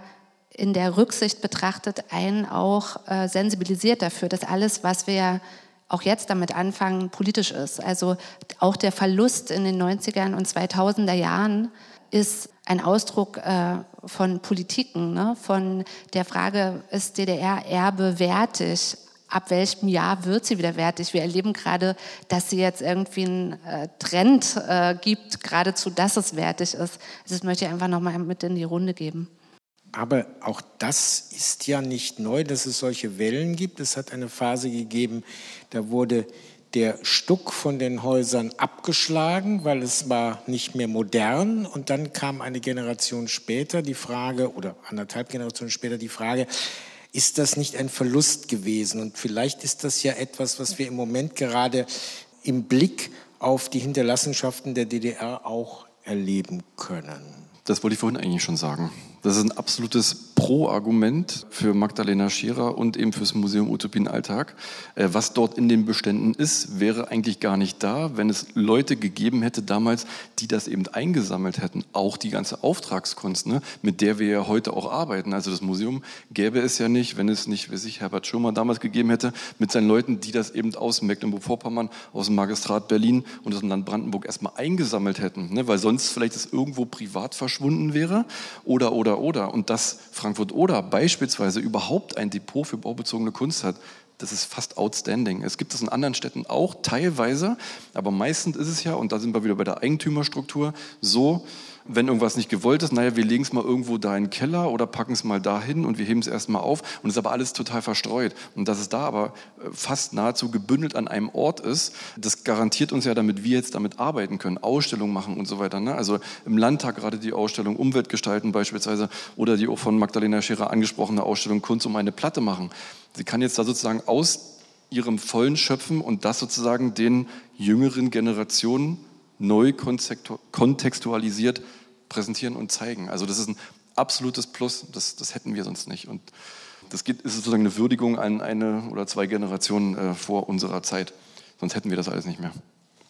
in der Rücksicht betrachtet einen auch äh, sensibilisiert dafür, dass alles, was wir auch jetzt damit anfangen, politisch ist. Also auch der Verlust in den 90er und 2000er Jahren ist ein Ausdruck äh, von Politiken, ne? von der Frage, ist DDR-Erbe wertig? Ab welchem Jahr wird sie wieder wertig? Wir erleben gerade, dass sie jetzt irgendwie einen äh, Trend äh, gibt, geradezu, dass es wertig ist. Also das möchte ich einfach nochmal mit in die Runde geben. Aber auch das ist ja nicht neu, dass es solche Wellen gibt. Es hat eine Phase gegeben, da wurde der Stuck von den Häusern abgeschlagen, weil es war nicht mehr modern. Und dann kam eine Generation später die Frage, oder anderthalb Generationen später die Frage, ist das nicht ein Verlust gewesen? Und vielleicht ist das ja etwas, was wir im Moment gerade im Blick auf die Hinterlassenschaften der DDR auch erleben können. Das wollte ich vorhin eigentlich schon sagen. Das ist ein absolutes Pro-Argument für Magdalena Scherer und eben fürs Museum Utopien Alltag. Äh, was dort in den Beständen ist, wäre eigentlich gar nicht da, wenn es Leute gegeben hätte damals, die das eben eingesammelt hätten. Auch die ganze Auftragskunst, ne, mit der wir ja heute auch arbeiten. Also das Museum gäbe es ja nicht, wenn es nicht, wie sich Herbert Schirmer damals gegeben hätte, mit seinen Leuten, die das eben aus Mecklenburg-Vorpommern, aus dem Magistrat Berlin und aus dem Land Brandenburg erstmal eingesammelt hätten. Ne, weil sonst vielleicht es irgendwo privat verschwunden wäre oder, oder, oder. Und das Frankfurt oder beispielsweise überhaupt ein Depot für baubezogene Kunst hat, das ist fast outstanding. Es gibt es in anderen Städten auch teilweise, aber meistens ist es ja, und da sind wir wieder bei der Eigentümerstruktur, so, wenn irgendwas nicht gewollt ist, naja, wir legen es mal irgendwo da in den Keller oder packen es mal dahin und wir heben es erstmal auf und es ist aber alles total verstreut. Und dass es da aber äh, fast nahezu gebündelt an einem Ort ist, das garantiert uns ja, damit wir jetzt damit arbeiten können, Ausstellungen machen und so weiter. Ne? Also im Landtag gerade die Ausstellung Umwelt gestalten beispielsweise oder die auch von Magdalena Scherer angesprochene Ausstellung Kunst um eine Platte machen. Sie kann jetzt da sozusagen aus ihrem Vollen schöpfen und das sozusagen den jüngeren Generationen neu kontextualisiert präsentieren und zeigen. Also das ist ein absolutes Plus, das, das hätten wir sonst nicht. Und das geht, ist sozusagen eine Würdigung an eine oder zwei Generationen äh, vor unserer Zeit. Sonst hätten wir das alles nicht mehr.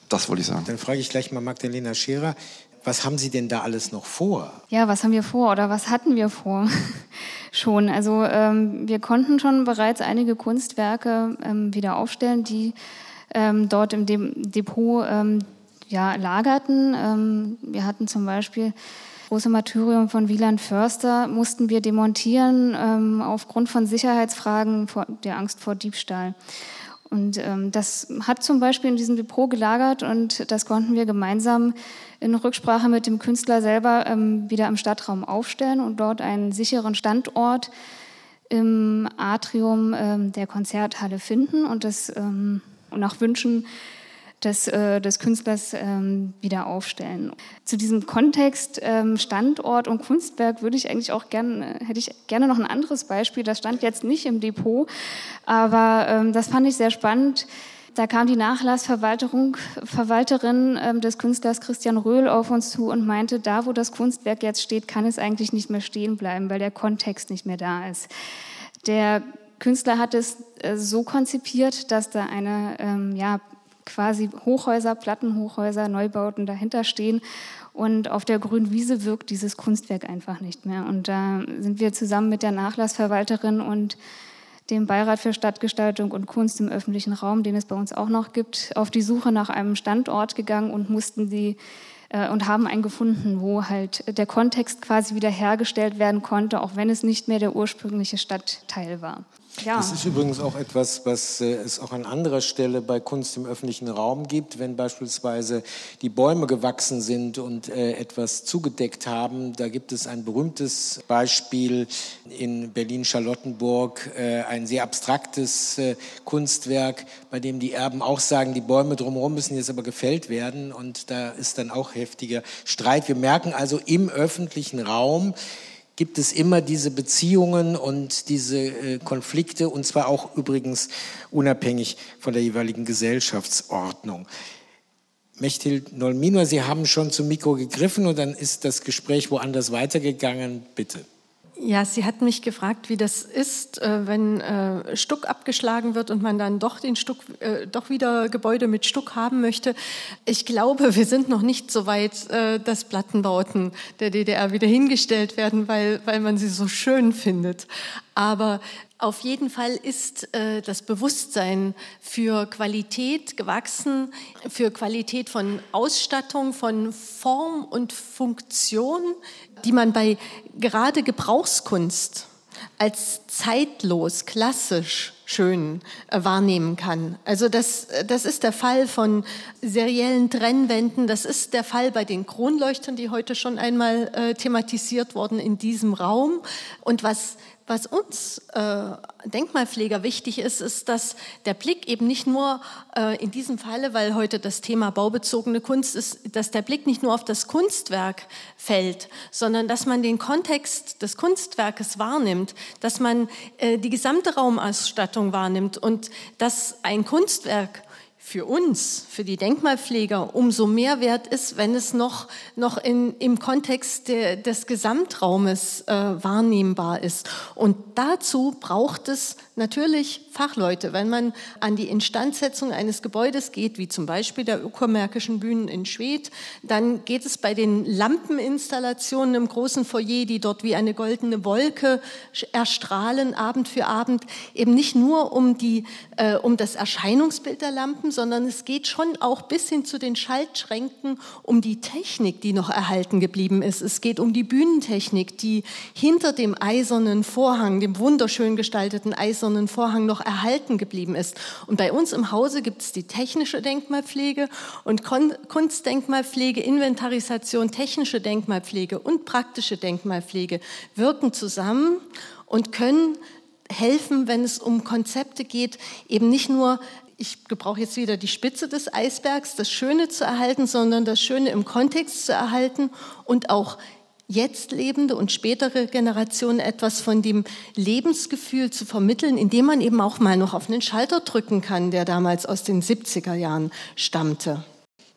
Das wollte ich sagen. Dann frage ich gleich mal Magdalena Scherer. Was haben Sie denn da alles noch vor? Ja, was haben wir vor oder was hatten wir vor? schon. Also ähm, wir konnten schon bereits einige Kunstwerke ähm, wieder aufstellen, die ähm, dort im De Depot ähm, ja, lagerten. Ähm, wir hatten zum Beispiel große Martyrium von Wieland Förster, mussten wir demontieren ähm, aufgrund von Sicherheitsfragen, vor, der Angst vor Diebstahl. Und ähm, das hat zum Beispiel in diesem Depot gelagert und das konnten wir gemeinsam in Rücksprache mit dem Künstler selber ähm, wieder im Stadtraum aufstellen und dort einen sicheren Standort im Atrium ähm, der Konzerthalle finden und das ähm, nach Wünschen des, äh, des Künstlers ähm, wieder aufstellen. Zu diesem Kontext ähm, Standort und Kunstwerk würde ich eigentlich auch gerne, hätte ich gerne noch ein anderes Beispiel. Das stand jetzt nicht im Depot, aber ähm, das fand ich sehr spannend. Da kam die Nachlassverwalterin Verwalterin, ähm, des Künstlers Christian Röhl auf uns zu und meinte, da wo das Kunstwerk jetzt steht, kann es eigentlich nicht mehr stehen bleiben, weil der Kontext nicht mehr da ist. Der Künstler hat es äh, so konzipiert, dass da eine ähm, ja, quasi Hochhäuser, Plattenhochhäuser, Neubauten dahinter stehen. Und auf der grünen Wiese wirkt dieses Kunstwerk einfach nicht mehr. Und da sind wir zusammen mit der Nachlassverwalterin und dem Beirat für Stadtgestaltung und Kunst im öffentlichen Raum, den es bei uns auch noch gibt, auf die Suche nach einem Standort gegangen und mussten die äh, und haben einen gefunden, wo halt der Kontext quasi wieder hergestellt werden konnte, auch wenn es nicht mehr der ursprüngliche Stadtteil war. Ja. Das ist übrigens auch etwas, was äh, es auch an anderer Stelle bei Kunst im öffentlichen Raum gibt, wenn beispielsweise die Bäume gewachsen sind und äh, etwas zugedeckt haben. Da gibt es ein berühmtes Beispiel in Berlin-Charlottenburg, äh, ein sehr abstraktes Kunstwerk, bei dem die Erben auch sagen, die Bäume drumherum müssen jetzt aber gefällt werden und da ist dann auch heftiger Streit. Wir merken also im öffentlichen Raum, gibt es immer diese Beziehungen und diese äh, Konflikte, und zwar auch übrigens unabhängig von der jeweiligen Gesellschaftsordnung. Mechthild Nolminor, Sie haben schon zum Mikro gegriffen und dann ist das Gespräch woanders weitergegangen. Bitte. Ja, sie hat mich gefragt, wie das ist, äh, wenn äh, Stuck abgeschlagen wird und man dann doch den Stuck, äh, doch wieder Gebäude mit Stuck haben möchte. Ich glaube, wir sind noch nicht so weit, dass Plattenbauten der DDR wieder hingestellt werden, weil, weil man sie so schön findet. Aber auf jeden Fall ist äh, das Bewusstsein für Qualität gewachsen, für Qualität von Ausstattung, von Form und Funktion, die man bei gerade Gebrauchskunst als zeitlos, klassisch schön äh, wahrnehmen kann. Also das, das ist der Fall von seriellen Trennwänden, das ist der Fall bei den Kronleuchtern, die heute schon einmal äh, thematisiert wurden in diesem Raum. Und was was uns äh, Denkmalpfleger wichtig ist, ist, dass der Blick eben nicht nur äh, in diesem Falle, weil heute das Thema baubezogene Kunst ist, dass der Blick nicht nur auf das Kunstwerk fällt, sondern dass man den Kontext des Kunstwerkes wahrnimmt, dass man äh, die gesamte Raumausstattung wahrnimmt und dass ein Kunstwerk für uns, für die Denkmalpfleger, umso mehr wert ist, wenn es noch, noch in, im Kontext de, des Gesamtraumes äh, wahrnehmbar ist. Und dazu braucht es natürlich Fachleute. Wenn man an die Instandsetzung eines Gebäudes geht, wie zum Beispiel der Uckermärkischen Bühnen in Schwedt, dann geht es bei den Lampeninstallationen im großen Foyer, die dort wie eine goldene Wolke erstrahlen, Abend für Abend, eben nicht nur um, die, äh, um das Erscheinungsbild der Lampen, sondern es geht schon auch bis hin zu den Schaltschränken um die Technik, die noch erhalten geblieben ist. Es geht um die Bühnentechnik, die hinter dem eisernen Vorhang, dem wunderschön gestalteten eisernen Vorhang noch erhalten geblieben ist. Und bei uns im Hause gibt es die technische Denkmalpflege und Kunstdenkmalpflege, Inventarisation, technische Denkmalpflege und praktische Denkmalpflege wirken zusammen und können helfen, wenn es um Konzepte geht, eben nicht nur ich gebrauche jetzt wieder die Spitze des Eisbergs, das Schöne zu erhalten, sondern das Schöne im Kontext zu erhalten und auch jetzt lebende und spätere Generationen etwas von dem Lebensgefühl zu vermitteln, indem man eben auch mal noch auf einen Schalter drücken kann, der damals aus den 70er Jahren stammte.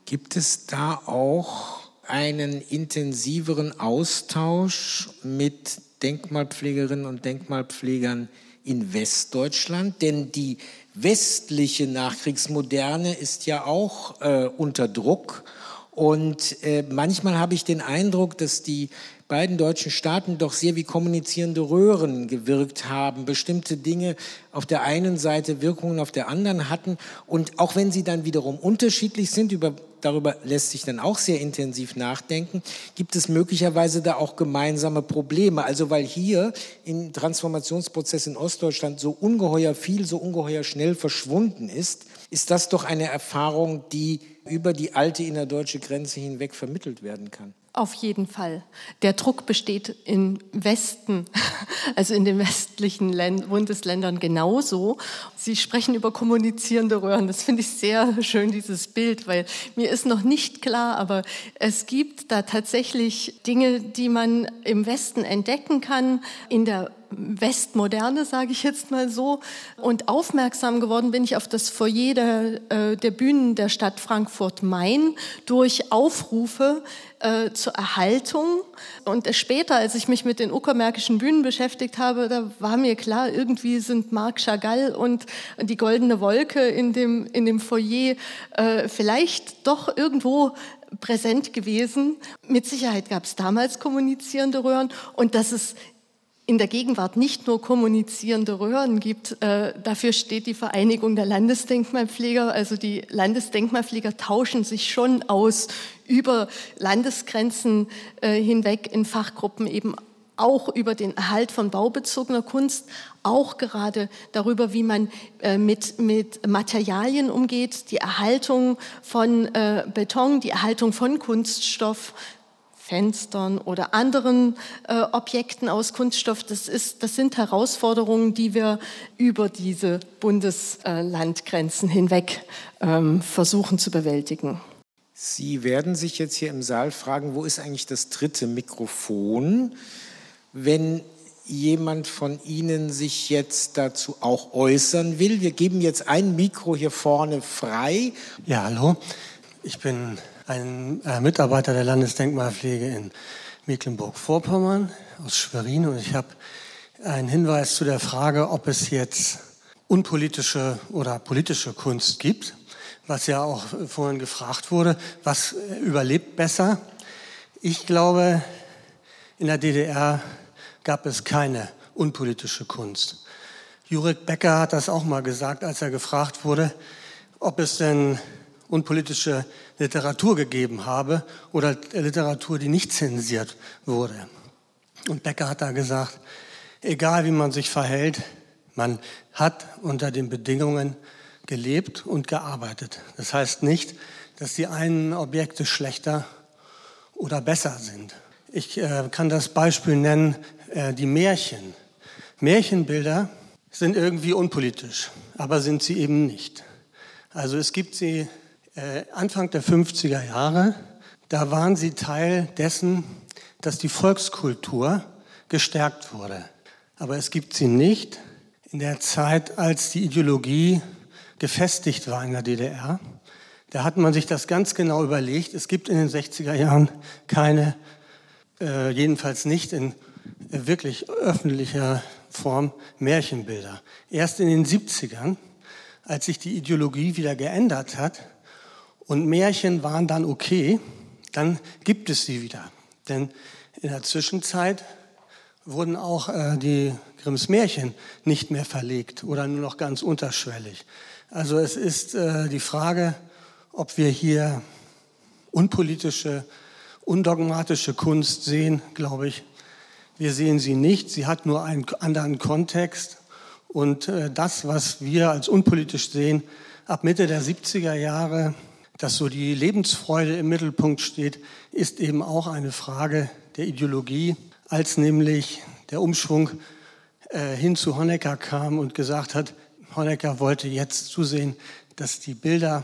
Gibt es da auch einen intensiveren Austausch mit Denkmalpflegerinnen und Denkmalpflegern in Westdeutschland? Denn die westliche Nachkriegsmoderne ist ja auch äh, unter Druck und äh, manchmal habe ich den Eindruck, dass die beiden deutschen Staaten doch sehr wie kommunizierende Röhren gewirkt haben, bestimmte Dinge auf der einen Seite Wirkungen auf der anderen hatten. Und auch wenn sie dann wiederum unterschiedlich sind, über, darüber lässt sich dann auch sehr intensiv nachdenken, gibt es möglicherweise da auch gemeinsame Probleme. Also weil hier im Transformationsprozess in Ostdeutschland so ungeheuer viel, so ungeheuer schnell verschwunden ist, ist das doch eine Erfahrung, die über die alte innerdeutsche Grenze hinweg vermittelt werden kann. Auf jeden Fall. Der Druck besteht im Westen, also in den westlichen Bundesländern genauso. Sie sprechen über kommunizierende Röhren. Das finde ich sehr schön, dieses Bild, weil mir ist noch nicht klar, aber es gibt da tatsächlich Dinge, die man im Westen entdecken kann, in der Westmoderne, sage ich jetzt mal so. Und aufmerksam geworden bin ich auf das Foyer der, äh, der Bühnen der Stadt Frankfurt-Main durch Aufrufe äh, zur Erhaltung. Und später, als ich mich mit den uckermärkischen Bühnen beschäftigt habe, da war mir klar, irgendwie sind Marc Chagall und die Goldene Wolke in dem, in dem Foyer äh, vielleicht doch irgendwo präsent gewesen. Mit Sicherheit gab es damals kommunizierende Röhren und dass es in der Gegenwart nicht nur kommunizierende Röhren gibt. Äh, dafür steht die Vereinigung der Landesdenkmalpfleger. Also die Landesdenkmalpfleger tauschen sich schon aus über Landesgrenzen äh, hinweg in Fachgruppen eben auch über den Erhalt von baubezogener Kunst, auch gerade darüber, wie man äh, mit, mit Materialien umgeht, die Erhaltung von Beton, die Erhaltung von Kunststoff, Fenstern oder anderen äh, Objekten aus Kunststoff. Das, ist, das sind Herausforderungen, die wir über diese Bundeslandgrenzen hinweg ähm, versuchen zu bewältigen. Sie werden sich jetzt hier im Saal fragen, wo ist eigentlich das dritte Mikrofon? Wenn jemand von Ihnen sich jetzt dazu auch äußern will, wir geben jetzt ein Mikro hier vorne frei. Ja, hallo. Ich bin ein äh, Mitarbeiter der Landesdenkmalpflege in Mecklenburg-Vorpommern aus Schwerin und ich habe einen Hinweis zu der Frage, ob es jetzt unpolitische oder politische Kunst gibt, was ja auch vorhin gefragt wurde, was überlebt besser. Ich glaube, in der DDR gab es keine unpolitische Kunst. Jurek Becker hat das auch mal gesagt, als er gefragt wurde, ob es denn unpolitische Literatur gegeben habe oder Literatur, die nicht zensiert wurde. Und Becker hat da gesagt, egal wie man sich verhält, man hat unter den Bedingungen gelebt und gearbeitet. Das heißt nicht, dass die einen Objekte schlechter oder besser sind. Ich äh, kann das Beispiel nennen, äh, die Märchen. Märchenbilder sind irgendwie unpolitisch, aber sind sie eben nicht. Also es gibt sie äh, Anfang der 50er Jahre, da waren sie Teil dessen, dass die Volkskultur gestärkt wurde. Aber es gibt sie nicht in der Zeit, als die Ideologie gefestigt war in der DDR. Da hat man sich das ganz genau überlegt. Es gibt in den 60er Jahren keine, äh, jedenfalls nicht in wirklich öffentlicher Form, Märchenbilder. Erst in den 70ern, als sich die Ideologie wieder geändert hat, und Märchen waren dann okay, dann gibt es sie wieder. Denn in der Zwischenzeit wurden auch äh, die Grimms Märchen nicht mehr verlegt oder nur noch ganz unterschwellig. Also es ist äh, die Frage, ob wir hier unpolitische, undogmatische Kunst sehen, glaube ich. Wir sehen sie nicht. Sie hat nur einen anderen Kontext. Und äh, das, was wir als unpolitisch sehen, ab Mitte der 70er Jahre dass so die Lebensfreude im Mittelpunkt steht, ist eben auch eine Frage der Ideologie, als nämlich der Umschwung äh, hin zu Honecker kam und gesagt hat, Honecker wollte jetzt zusehen, dass die Bilder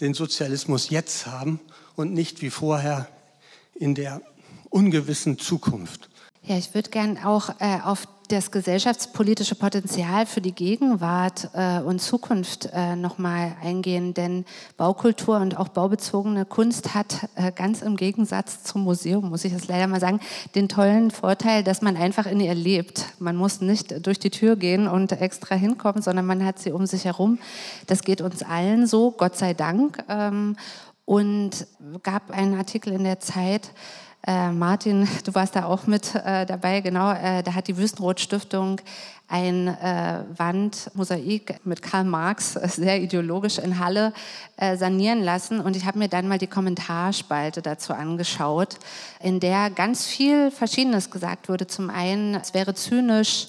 den Sozialismus jetzt haben und nicht wie vorher in der ungewissen Zukunft. Ja, ich würde gern auch äh, auf das gesellschaftspolitische Potenzial für die Gegenwart äh, und Zukunft äh, nochmal eingehen, denn Baukultur und auch baubezogene Kunst hat äh, ganz im Gegensatz zum Museum, muss ich das leider mal sagen, den tollen Vorteil, dass man einfach in ihr lebt. Man muss nicht durch die Tür gehen und extra hinkommen, sondern man hat sie um sich herum. Das geht uns allen so, Gott sei Dank. Ähm, und gab einen Artikel in der Zeit, äh, Martin, du warst da auch mit äh, dabei, genau. Äh, da hat die Wüstenrot-Stiftung ein äh, Wandmosaik mit Karl Marx, äh, sehr ideologisch in Halle, äh, sanieren lassen. Und ich habe mir dann mal die Kommentarspalte dazu angeschaut, in der ganz viel Verschiedenes gesagt wurde. Zum einen, es wäre zynisch,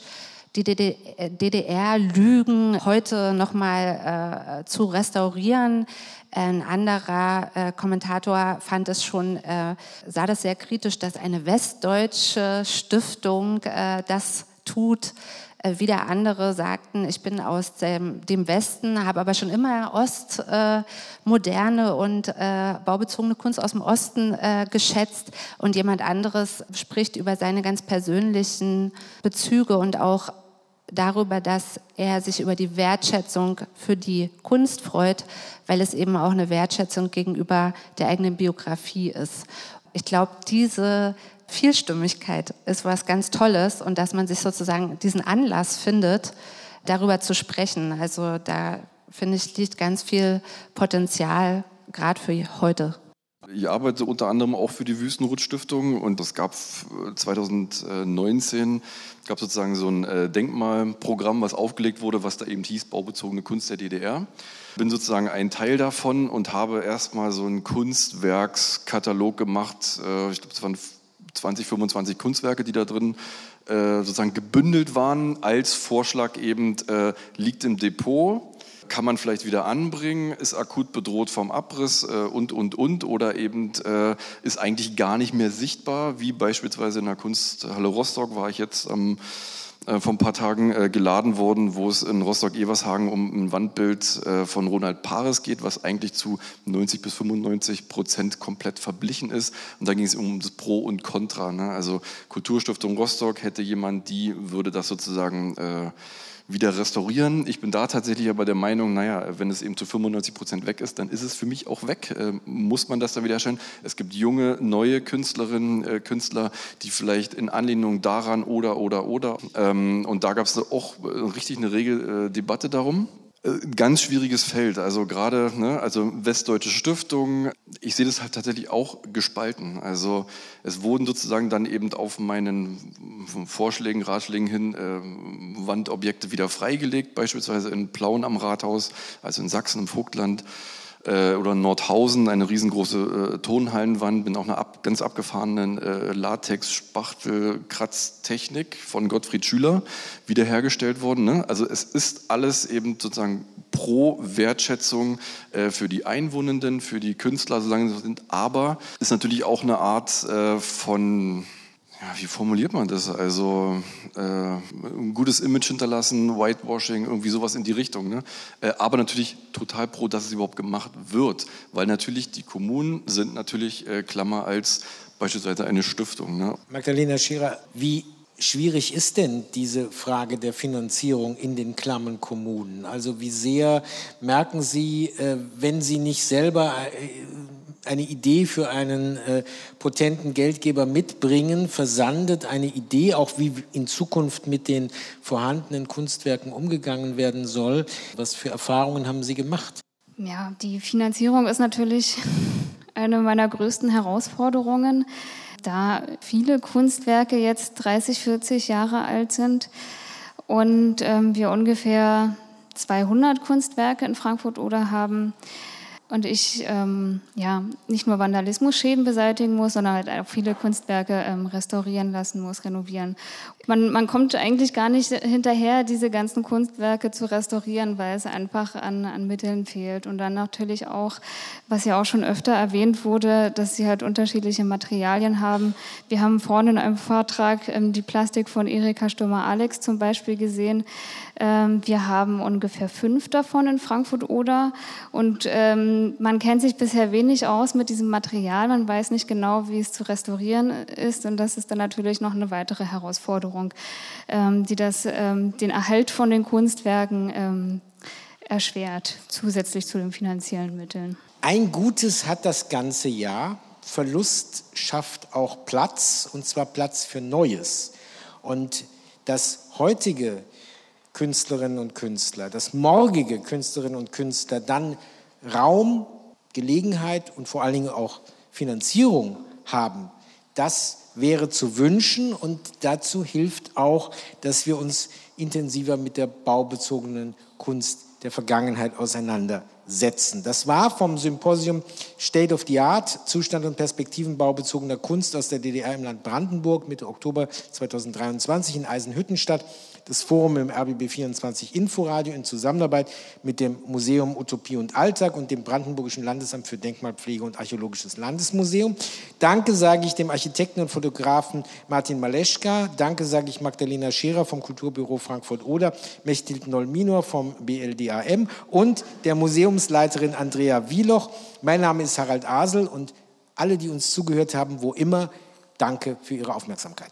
die DDR-Lügen heute nochmal äh, zu restaurieren. Ein anderer äh, Kommentator fand es schon, äh, sah das sehr kritisch, dass eine westdeutsche Stiftung äh, das tut. Äh, wieder andere sagten, ich bin aus dem, dem Westen, habe aber schon immer Ostmoderne äh, und äh, baubezogene Kunst aus dem Osten geschätzt. Und jemand anderes spricht über seine ganz persönlichen Bezüge und auch darüber, dass er sich über die Wertschätzung für die Kunst freut, weil es eben auch eine Wertschätzung gegenüber der eigenen Biografie ist. Ich glaube, diese Vielstimmigkeit ist was ganz Tolles und dass man sich sozusagen diesen Anlass findet, darüber zu sprechen. Also da finde ich, liegt ganz viel Potenzial, gerade für heute. Ich arbeite unter anderem auch für die Wüstenrot-Stiftung und es gab 2019 gab sozusagen so ein äh, Denkmalprogramm, was aufgelegt wurde, was da eben hieß baubezogene Kunst der DDR. Bin sozusagen ein Teil davon und habe erstmal so einen Kunstwerkskatalog gemacht. Äh, ich glaube, es waren 20, 25 Kunstwerke, die da drin äh, sozusagen gebündelt waren, als Vorschlag eben äh, liegt im Depot, kann man vielleicht wieder anbringen, ist akut bedroht vom Abriss äh, und, und, und oder eben äh, ist eigentlich gar nicht mehr sichtbar, wie beispielsweise in der Kunsthalle Rostock war ich jetzt am äh, vor ein paar Tagen äh, geladen worden, wo es in Rostock-Evershagen um ein Wandbild äh, von Ronald Pares geht, was eigentlich zu 90 bis 95 Prozent komplett verblichen ist. Und da ging es um das Pro und Contra. Ne? Also Kulturstiftung Rostock hätte jemand, die würde das sozusagen äh, wieder restaurieren. Ich bin da tatsächlich aber der Meinung, naja, wenn es eben zu 95 Prozent weg ist, dann ist es für mich auch weg. Äh, muss man das dann wieder erstellen? Es gibt junge, neue Künstlerinnen, äh, Künstler, die vielleicht in Anlehnung daran oder, oder, oder. Ähm, und da gab es auch äh, richtig eine rege äh, darum. Äh, ganz schwieriges Feld. Also gerade, ne, also Westdeutsche Stiftung, ich sehe das halt tatsächlich auch gespalten. Also es wurden sozusagen dann eben auf meinen Vorschlägen, Ratschlägen hin äh, Wandobjekte wieder freigelegt, beispielsweise in Plauen am Rathaus, also in Sachsen im Vogtland äh, oder Nordhausen, eine riesengroße äh, Tonhallenwand mit auch einer ab, ganz abgefahrenen äh, Latex-Spachtel-Kratztechnik von Gottfried Schüler wiederhergestellt worden. Ne? Also es ist alles eben sozusagen pro Wertschätzung äh, für die Einwohnenden, für die Künstler, solange sie sind, aber ist natürlich auch eine Art äh, von ja, wie formuliert man das? Also äh, ein gutes Image hinterlassen, Whitewashing, irgendwie sowas in die Richtung. Ne? Äh, aber natürlich total pro, dass es überhaupt gemacht wird, weil natürlich die Kommunen sind natürlich äh, Klammer als beispielsweise eine Stiftung. Ne? Magdalena Scherer, wie schwierig ist denn diese Frage der Finanzierung in den Klammern Kommunen? Also wie sehr merken Sie, äh, wenn Sie nicht selber äh, eine Idee für einen äh, potenten Geldgeber mitbringen, versandet eine Idee, auch wie in Zukunft mit den vorhandenen Kunstwerken umgegangen werden soll. Was für Erfahrungen haben Sie gemacht? Ja, die Finanzierung ist natürlich eine meiner größten Herausforderungen, da viele Kunstwerke jetzt 30, 40 Jahre alt sind und ähm, wir ungefähr 200 Kunstwerke in Frankfurt oder haben und ich ähm, ja nicht nur Vandalismusschäden beseitigen muss, sondern halt auch viele Kunstwerke ähm, restaurieren lassen muss, renovieren. Man, man kommt eigentlich gar nicht hinterher, diese ganzen Kunstwerke zu restaurieren, weil es einfach an, an Mitteln fehlt. Und dann natürlich auch, was ja auch schon öfter erwähnt wurde, dass sie halt unterschiedliche Materialien haben. Wir haben vorne in einem Vortrag ähm, die Plastik von Erika Stummer-Alex zum Beispiel gesehen. Ähm, wir haben ungefähr fünf davon in Frankfurt-Oder. Und ähm, man kennt sich bisher wenig aus mit diesem Material. Man weiß nicht genau, wie es zu restaurieren ist. Und das ist dann natürlich noch eine weitere Herausforderung. Ähm, die das, den Erhalt von den Kunstwerken erschwert, zusätzlich zu den finanziellen Mitteln. Ein Gutes hat das ganze Jahr. Verlust schafft auch Platz, und zwar Platz für Neues. Und das heutige Künstlerinnen und Künstler, das morgige Künstlerinnen und Künstler dann Raum, Gelegenheit und vor allen Dingen auch Finanzierung haben, das wäre zu wünschen und dazu hilft auch, dass wir uns intensiver mit der baubezogenen Kunst der Vergangenheit auseinandersetzen. Das war vom Symposium State of the Art, Zustand und Perspektiven baubezogener Kunst aus der DDR im Land Brandenburg Mitte Oktober 2023 in Eisenhüttenstadt das Forum im RBB24 Inforadio in Zusammenarbeit mit dem Museum Utopie und Alltag und dem Brandenburgischen Landesamt für Denkmalpflege und Archäologisches Landesmuseum. Danke sage ich dem Architekten und Fotografen Martin Maleschka. Danke sage ich Magdalena Scherer vom Kulturbüro Frankfurt-Oder, Mechthild Noll-Minor vom BLDAM und der Museumsleiterin Andrea Wieloch. Mein Name ist Harald Asel und alle, die uns zugehört haben, wo immer, danke für Ihre Aufmerksamkeit.